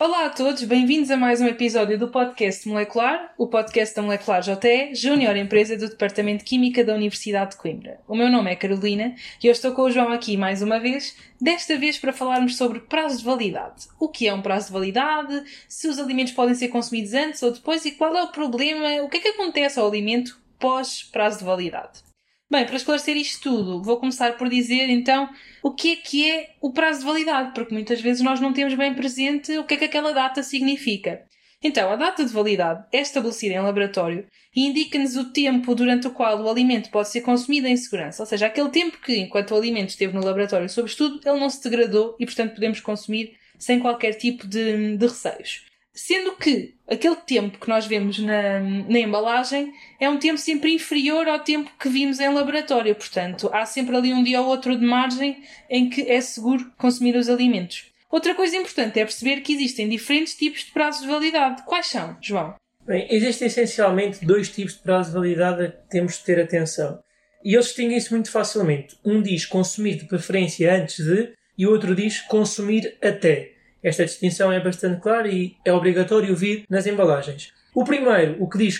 Olá a todos, bem-vindos a mais um episódio do podcast Molecular, o podcast da Molecular JE, júnior empresa do Departamento de Química da Universidade de Coimbra. O meu nome é Carolina e eu estou com o João aqui mais uma vez, desta vez para falarmos sobre prazo de validade. O que é um prazo de validade, se os alimentos podem ser consumidos antes ou depois e qual é o problema, o que é que acontece ao alimento pós prazo de validade. Bem, para esclarecer isto tudo, vou começar por dizer então o que é que é o prazo de validade, porque muitas vezes nós não temos bem presente o que é que aquela data significa. Então, a data de validade é estabelecida em laboratório e indica-nos o tempo durante o qual o alimento pode ser consumido em segurança, ou seja, aquele tempo que, enquanto o alimento esteve no laboratório sob estudo, ele não se degradou e, portanto, podemos consumir sem qualquer tipo de, de receios. Sendo que aquele tempo que nós vemos na, na embalagem é um tempo sempre inferior ao tempo que vimos em laboratório. Portanto, há sempre ali um dia ou outro de margem em que é seguro consumir os alimentos. Outra coisa importante é perceber que existem diferentes tipos de prazos de validade. Quais são, João? Bem, existem essencialmente dois tipos de prazo de validade a que temos de ter atenção. E eles distinguem-se muito facilmente. Um diz consumir de preferência antes de e o outro diz consumir até. Esta distinção é bastante clara e é obrigatório vir nas embalagens. O primeiro, o que diz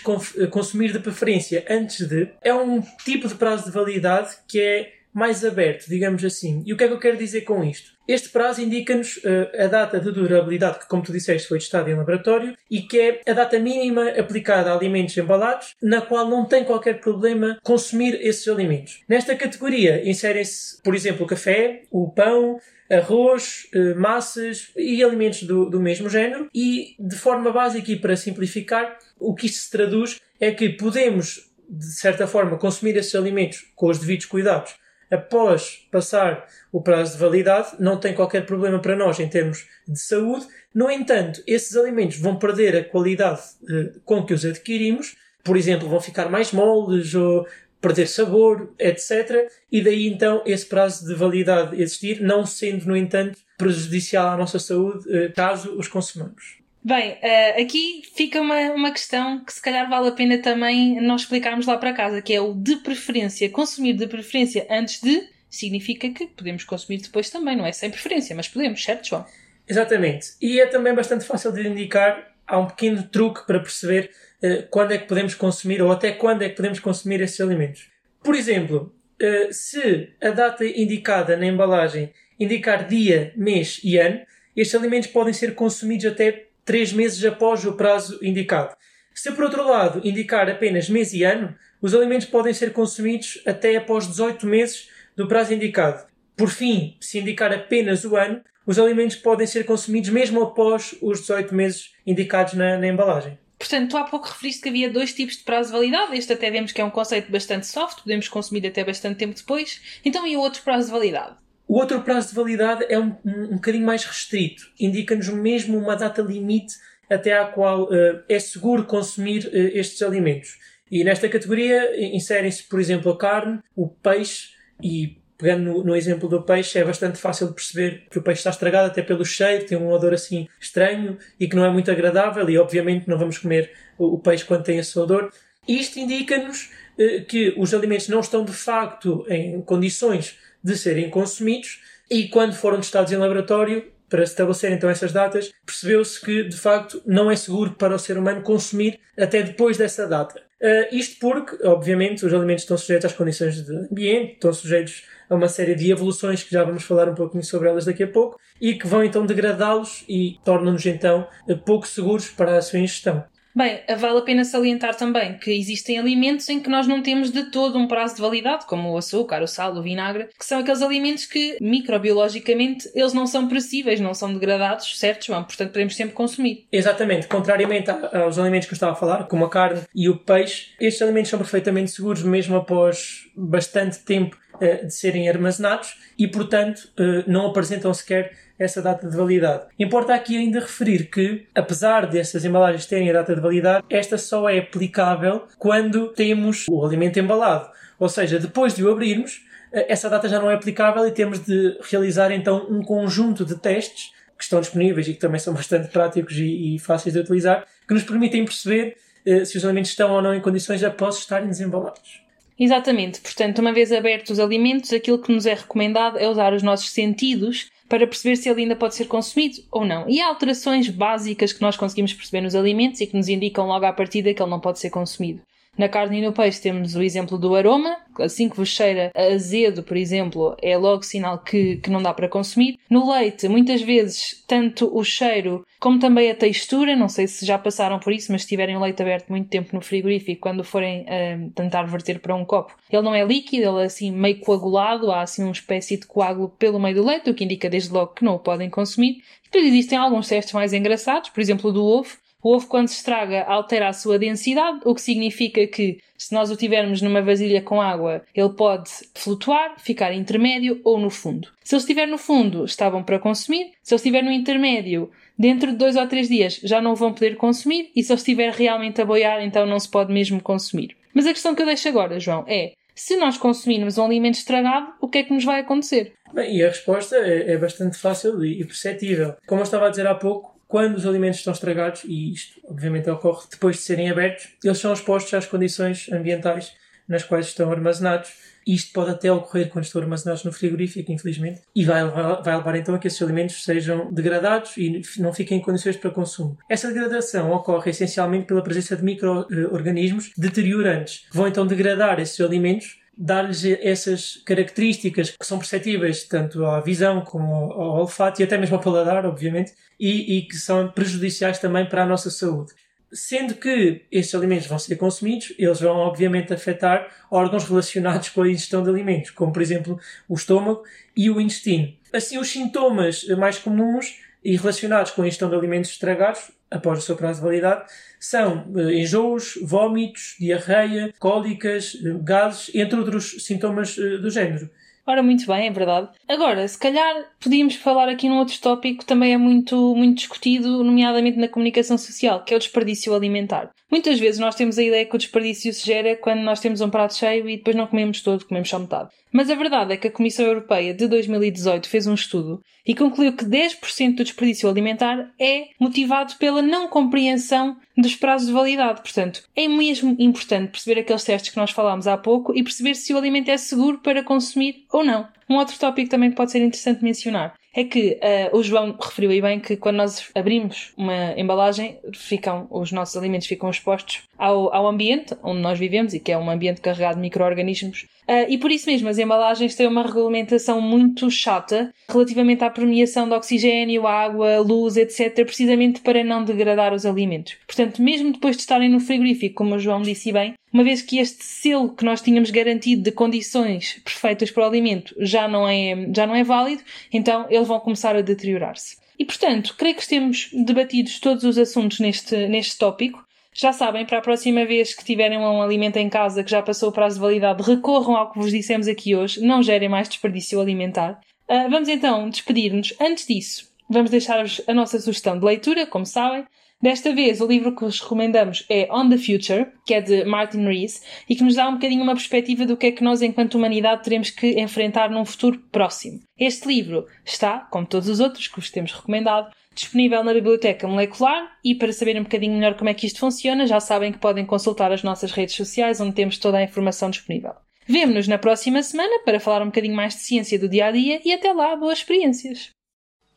consumir de preferência antes de, é um tipo de prazo de validade que é mais aberto, digamos assim. E o que é que eu quero dizer com isto? Este prazo indica-nos eh, a data de durabilidade que, como tu disseste, foi testada em laboratório e que é a data mínima aplicada a alimentos embalados, na qual não tem qualquer problema consumir esses alimentos. Nesta categoria inserem-se, por exemplo, o café, o pão, arroz, eh, massas e alimentos do, do mesmo género. E, de forma básica e para simplificar, o que isto se traduz é que podemos, de certa forma, consumir esses alimentos com os devidos cuidados após passar o prazo de validade, não tem qualquer problema para nós em termos de saúde. No entanto, esses alimentos vão perder a qualidade eh, com que os adquirimos, por exemplo, vão ficar mais moles ou perder sabor, etc. E daí então esse prazo de validade existir, não sendo, no entanto, prejudicial à nossa saúde eh, caso os consumamos. Bem, eh, aqui fica uma, uma questão que se calhar vale a pena também nós explicarmos lá para casa, que é o de preferência. Consumir de preferência antes de significa que podemos consumir depois também, não é sem preferência, mas podemos, certo, João? Exatamente. E é também bastante fácil de indicar. Há um pequeno truque para perceber eh, quando é que podemos consumir ou até quando é que podemos consumir esses alimentos. Por exemplo, eh, se a data indicada na embalagem indicar dia, mês e ano, estes alimentos podem ser consumidos até 3 meses após o prazo indicado. Se, por outro lado, indicar apenas mês e ano, os alimentos podem ser consumidos até após 18 meses do prazo indicado. Por fim, se indicar apenas o ano, os alimentos podem ser consumidos mesmo após os 18 meses indicados na, na embalagem. Portanto, tu há pouco referiste que havia dois tipos de prazo de validade. Este até vemos que é um conceito bastante soft, podemos consumir até bastante tempo depois. Então, e o outro prazo de validade? O outro prazo de validade é um, um, um bocadinho mais restrito. Indica-nos mesmo uma data limite até à qual eh, é seguro consumir eh, estes alimentos. E nesta categoria inserem-se, por exemplo, a carne, o peixe e pegando no, no exemplo do peixe, é bastante fácil de perceber que o peixe está estragado até pelo cheiro, tem um odor assim estranho e que não é muito agradável e obviamente não vamos comer o, o peixe quando tem esse odor. Isto indica-nos eh, que os alimentos não estão de facto em condições de serem consumidos e quando foram testados em laboratório para estabelecer então essas datas, percebeu-se que de facto não é seguro para o ser humano consumir até depois dessa data. Uh, isto porque, obviamente, os alimentos estão sujeitos às condições de ambiente, estão sujeitos a uma série de evoluções que já vamos falar um pouquinho sobre elas daqui a pouco e que vão então degradá-los e tornam-nos então pouco seguros para a sua ingestão. Bem, vale a pena salientar também que existem alimentos em que nós não temos de todo um prazo de validade, como o açúcar, o sal, o vinagre, que são aqueles alimentos que, microbiologicamente, eles não são perecíveis, não são degradados, certo, João? Portanto, podemos sempre consumir. Exatamente. Contrariamente aos alimentos que eu estava a falar, como a carne e o peixe, estes alimentos são perfeitamente seguros mesmo após bastante tempo de serem armazenados e, portanto, não apresentam sequer essa data de validade. Importa aqui ainda referir que, apesar destas embalagens terem a data de validade, esta só é aplicável quando temos o alimento embalado. Ou seja, depois de o abrirmos, eh, essa data já não é aplicável e temos de realizar então um conjunto de testes que estão disponíveis e que também são bastante práticos e, e fáceis de utilizar, que nos permitem perceber eh, se os alimentos estão ou não em condições após estarem desembalados. Exatamente, portanto, uma vez abertos os alimentos, aquilo que nos é recomendado é usar os nossos sentidos para perceber se ele ainda pode ser consumido ou não. E há alterações básicas que nós conseguimos perceber nos alimentos e que nos indicam logo à partida que ele não pode ser consumido. Na carne e no peixe temos o exemplo do aroma, assim que vos cheira azedo, por exemplo, é logo sinal que, que não dá para consumir. No leite, muitas vezes, tanto o cheiro como também a textura, não sei se já passaram por isso, mas se tiverem o leite aberto muito tempo no frigorífico, quando forem uh, tentar verter para um copo, ele não é líquido, ele é assim meio coagulado, há assim uma espécie de coágulo pelo meio do leite, o que indica desde logo que não o podem consumir. Depois existem alguns testes mais engraçados, por exemplo, do ovo, o ovo, quando se estraga, altera a sua densidade, o que significa que, se nós o tivermos numa vasilha com água, ele pode flutuar, ficar intermédio ou no fundo. Se ele estiver no fundo, está bom para consumir. Se ele estiver no intermédio, dentro de dois ou três dias já não vão poder consumir. E se ele estiver realmente a boiar, então não se pode mesmo consumir. Mas a questão que eu deixo agora, João, é se nós consumirmos um alimento estragado, o que é que nos vai acontecer? Bem, e a resposta é, é bastante fácil e perceptível. Como eu estava a dizer há pouco, quando os alimentos estão estragados, e isto obviamente ocorre depois de serem abertos, eles são expostos às condições ambientais nas quais estão armazenados. Isto pode até ocorrer quando estão armazenados no frigorífico, infelizmente, e vai levar, vai levar então a que esses alimentos sejam degradados e não fiquem em condições para consumo. Essa degradação ocorre essencialmente pela presença de micro-organismos deteriorantes, que vão então degradar esses alimentos dar-lhes essas características que são perceptíveis tanto à visão como ao, olfato e até mesmo ao paladar, obviamente, e, e, que são prejudiciais também para a nossa saúde. Sendo que estes alimentos vão ser consumidos, eles vão obviamente afetar órgãos relacionados com a ingestão de alimentos, como por exemplo o estômago e o intestino. Assim, os sintomas mais comuns e relacionados com a ingestão de alimentos estragados após o seu prazo de validade são uh, enjoos, vômitos, diarreia, cólicas, uh, gases, entre outros sintomas uh, do género. Ora, muito bem, é verdade. Agora, se calhar podíamos falar aqui num outro tópico que também é muito, muito discutido, nomeadamente na comunicação social, que é o desperdício alimentar. Muitas vezes nós temos a ideia que o desperdício se gera quando nós temos um prato cheio e depois não comemos todo, comemos só metade. Mas a verdade é que a Comissão Europeia de 2018 fez um estudo e concluiu que 10% do desperdício alimentar é motivado pela não compreensão dos prazos de validade. Portanto, é mesmo importante perceber aqueles testes que nós falámos há pouco e perceber se o alimento é seguro para consumir ou não. Um outro tópico também que pode ser interessante mencionar é que uh, o João referiu aí bem que quando nós abrimos uma embalagem, ficam, os nossos alimentos ficam expostos ao, ao ambiente onde nós vivemos e que é um ambiente carregado de micro-organismos. Uh, e por isso mesmo as embalagens têm uma regulamentação muito chata relativamente à permeação de oxigênio, água, luz, etc., precisamente para não degradar os alimentos. Portanto, mesmo depois de estarem no frigorífico, como o João disse bem, uma vez que este selo que nós tínhamos garantido de condições perfeitas para o alimento já não é, já não é válido, então eles vão começar a deteriorar-se. E portanto, creio que temos debatido todos os assuntos neste, neste tópico. Já sabem, para a próxima vez que tiverem um alimento em casa que já passou o prazo de validade, recorram ao que vos dissemos aqui hoje, não gerem mais desperdício alimentar. Uh, vamos então despedir-nos. Antes disso, vamos deixar-vos a nossa sugestão de leitura, como sabem. Desta vez, o livro que vos recomendamos é On the Future, que é de Martin Rees, e que nos dá um bocadinho uma perspectiva do que é que nós, enquanto humanidade, teremos que enfrentar num futuro próximo. Este livro está, como todos os outros que vos temos recomendado, disponível na Biblioteca Molecular e para saberem um bocadinho melhor como é que isto funciona, já sabem que podem consultar as nossas redes sociais onde temos toda a informação disponível. Vemo-nos na próxima semana para falar um bocadinho mais de ciência do dia a dia e até lá, boas experiências!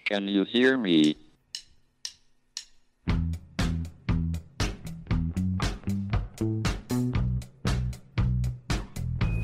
Can you hear me?